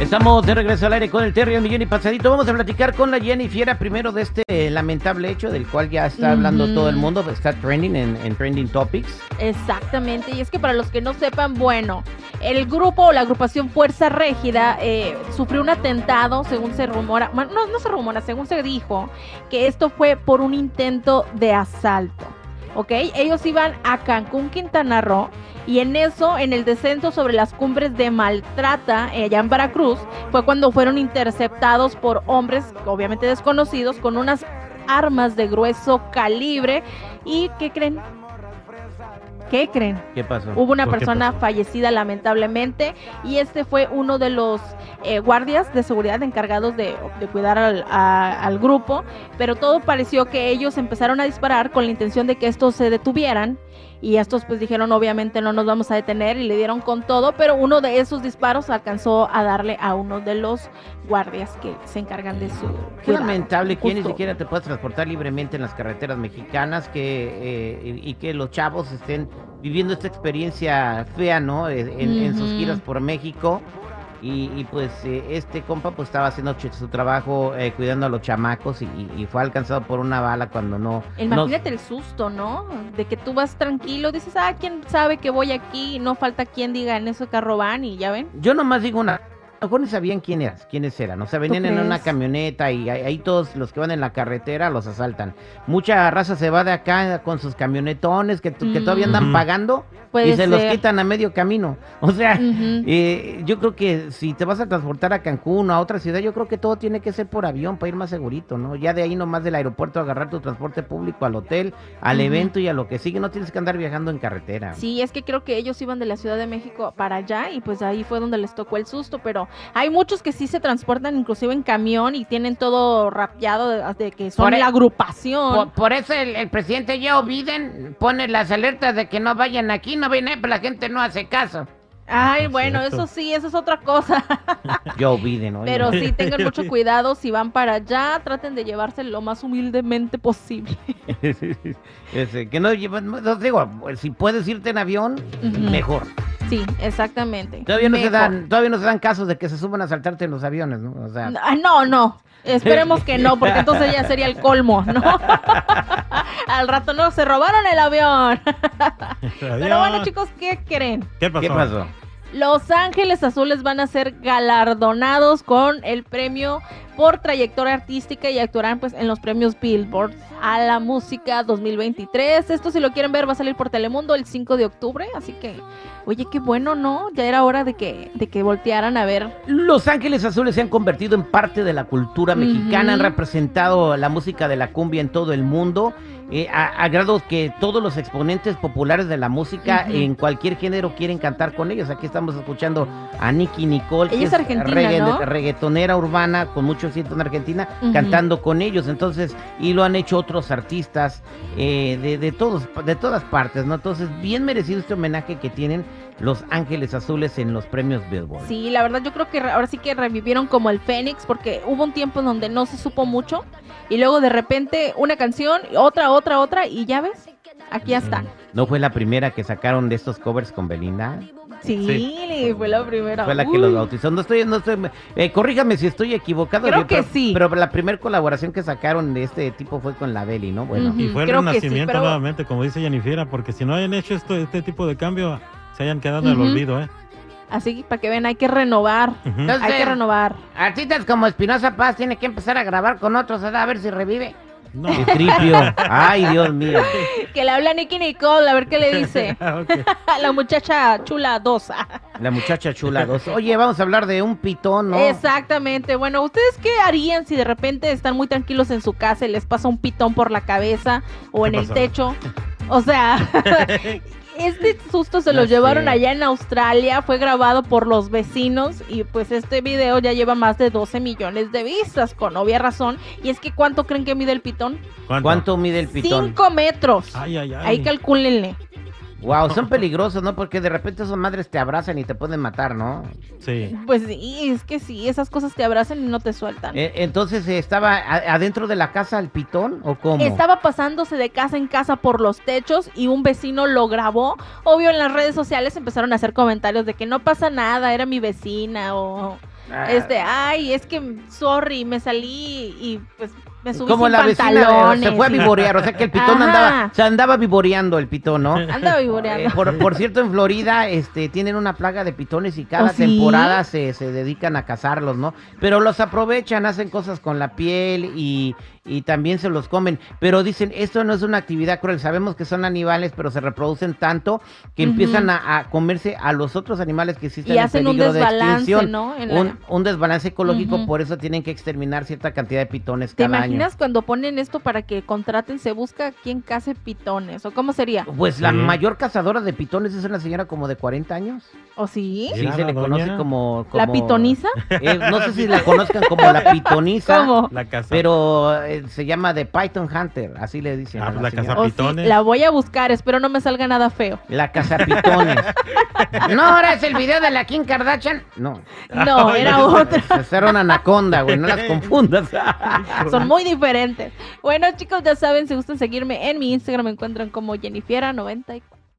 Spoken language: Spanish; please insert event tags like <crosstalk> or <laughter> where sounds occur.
Estamos de regreso al aire con el Terry, el millón y pasadito. Vamos a platicar con la Jenny Fiera primero de este eh, lamentable hecho del cual ya está hablando todo el mundo, está trending en, en Trending Topics. Exactamente, y es que para los que no sepan, bueno, el grupo o la agrupación Fuerza Régida eh, sufrió un atentado, según se rumora, bueno, no, no se rumora, según se dijo, que esto fue por un intento de asalto. ¿Ok? Ellos iban a Cancún, Quintana Roo, y en eso, en el descenso sobre las cumbres de Maltrata, eh, allá en Veracruz, fue cuando fueron interceptados por hombres, obviamente desconocidos, con unas armas de grueso calibre. ¿Y qué creen? ¿Qué creen? ¿Qué pasó? Hubo una ¿Por qué persona fallecida lamentablemente y este fue uno de los eh, guardias de seguridad encargados de, de cuidar al, a- al grupo, pero todo pareció que ellos empezaron a disparar con la intención de que estos se detuvieran y estos pues dijeron obviamente no nos vamos a detener y le dieron con todo, pero uno de esos disparos alcanzó a darle a uno de los guardias que se encargan de su Qué cuidado. lamentable que ni siquiera te puedas transportar libremente en las carreteras mexicanas que, eh, y, que los chavos estén viviendo esta experiencia fea, ¿no? Eh, En, en sus giras por México. Y, y, pues eh, este compa pues estaba haciendo su trabajo eh, cuidando a los chamacos y, y- fue alcanzado por una bala cuando no... no- Imagínate el susto, ¿no? De que tú vas tranquilo, dices, ah, ¿quién sabe que voy aquí? Y no falta quien diga en ese carro van y ya ven. Yo nomás digo una. Mejor ni sabían quién eras, quiénes eran. O sea, venían en una camioneta y ahí, todos los que van en la carretera los asaltan. Mucha raza se va de acá con sus camionetones que, que todavía andan pagando Puede y se los quitan a medio camino. O sea, eh, yo creo que si te vas a transportar a Cancún o a otra ciudad, yo creo que todo tiene que ser por avión para ir más segurito, ¿no? Ya de ahí nomás del aeropuerto agarrar tu transporte público al hotel, al evento y a lo que sigue. No tienes que andar viajando en carretera. Sí, es que creo que ellos iban de la Ciudad de México para allá y pues ahí fue donde les tocó el susto, pero hay muchos que sí se transportan inclusive en camión y tienen todo rapeado de, de que son Por e- la agrupación. Por, por eso el, el presidente Joe Biden pone las alertas de que no vayan aquí, no vienen, pero la gente no hace caso. Ay, Es bueno, cierto. eso sí, eso es otra cosa. <laughs> Joe Biden, oye. Pero sí, tengan mucho <laughs> cuidado si van para allá, traten de llevarse lo más humildemente posible. <laughs> Ese, que no llevan, no, digo, si puedes irte en avión, Ujú. mejor. Sí, exactamente. Todavía no se dan, todavía no se dan casos de que se suban a saltarte en los aviones, ¿no? O sea, Ah, No, no. Esperemos que no, porque entonces ya sería el colmo, ¿no? <laughs> Al rato no, se robaron el avión. Pero bueno, chicos, ¿qué creen? ¿Qué pasó? ¿qué pasó? Los Ángeles Azules van a ser galardonados con el premio por trayectoria artística y actuarán pues en los premios Billboard a la música 2023. Esto si lo quieren ver va a salir por Telemundo el 5 de octubre, así que oye, qué bueno, ¿no? Ya era hora de que de que voltearan a ver. Los Ángeles Azules se han convertido en parte de la cultura mexicana, han representado la música de la cumbia en todo el mundo, eh, a, a grado que todos los exponentes populares de la música en cualquier género quieren cantar con ellos. Aquí estamos escuchando a Nicky Nicole, Ella es argentina, ¿no? reggaetonera urbana con mucho éxito en Argentina, cantando con ellos. Entonces, y lo han hecho otros artistas eh, de, de todos, de todas partes, ¿no? Entonces, bien merecido este homenaje que tienen los Ángeles Azules en los premios Billboard. Sí, la verdad yo creo que ahora sí que revivieron como el Fénix porque hubo un tiempo en donde no se supo mucho y luego de repente una canción, otra, otra, otra y ya ves, aquí ya están. ¿No fue la primera que sacaron de estos covers con Belinda? Sí, fue la primera. Fue la que Uy. los bautizó. No estoy, no estoy, eh, corríjame si estoy equivocado. Creo yo, que pero, sí. Pero la primera colaboración que sacaron de este tipo fue con la Beli, ¿no? Bueno. Y fue el Creo que sí, renacimiento pero- nuevamente, como dice Jennifer, porque si no hayan hecho esto, este tipo de cambio, se hayan quedado en el olvido, ¿eh? Así para que vean, hay que renovar. Entonces, Hay que renovar. artistas como Espinosa Paz tiene que empezar a grabar con otros, a ver si revive. No. Qué tripio. Ay, Dios mío. Que le habla a Nicky Nicole, a ver qué le dice. <laughs> Ah. <laughs> La muchacha chula 2. La muchacha chula dos. Oye, vamos a hablar de un pitón, ¿no? Exactamente. Bueno, ¿ustedes qué harían si de repente están muy tranquilos en su casa y les pasa un pitón por la cabeza o ¿Qué en el pasó? techo? O sea, <laughs> este <laughs> susto se lo Ya llevaron sé. allá en Australia, fue grabado por los vecinos y pues este video ya lleva más de 12 millones de vistas, con obvia razón. Y es que ¿cuánto creen que mide el pitón? ¿Cuánto mide el pitón? 5 metros. Ay, ay, ay. Ahí calcúlenle. Wow, son peligrosos, ¿no? Porque de repente esas madres te abrazan y te pueden matar, ¿no? Sí. Pues sí, es que sí, esas cosas te abrazan y no te sueltan. Eh, entonces, ¿estaba adentro de la casa el pitón o cómo? Estaba pasándose de casa en casa por los techos y un vecino lo grabó. Obvio en las redes sociales empezaron a hacer comentarios de que no pasa nada, era mi vecina o Ah, este, ay, es que sorry, me salí y pues me subí Como sin la vecina de- pantalones. se fue a vivorear, o sea que el pitón Ajá. andaba, se andaba vivoreando el pitón, ¿no? Anda Eh, vivoreando. por, por cierto, en Florida este, tienen una plaga de pitones y cada ¿Oh, sí? temporada se, se dedican a cazarlos, ¿no? Pero los aprovechan, hacen cosas con la piel y, y también se los comen. Pero dicen, esto no es una actividad cruel. Sabemos que son animales, pero se reproducen tanto que Ujú. empiezan a, a comerse a los otros animales que existen Y en hacen un peligro de desbalance, extinción. ¿no? La- Un, un desbalance ecológico, Ujú. por eso tienen que exterminar cierta cantidad de pitones ¿Te cada año. imaginas cuando ponen esto para que contraten, se busca quién case pitones? ¿O cómo sería? Pues la Sí. mayor cazadora de pitones es una señora como de 40 años. ¿O sí? Sí, se le la conoce doña. como, ¿La como- pitoniza? Eh, no sé si la conozcan como la <laughs> pitoniza. ¿Cómo? La casa. Pero eh, se llama The Python Hunter, así le dicen. Ah, a pues la la señora. casa- O sí, Pitones. la voy a buscar, espero no me salga nada feo. La cazapitones. <laughs> no, ahora es el video de la Kim Kardashian. No, No, era no. otra. <laughs> era una anaconda, güey, no las <laughs> confundas. Son muy diferentes. Bueno, chicos, ya saben, si gustan seguirme en mi Instagram, me encuentran como Jennifiera94.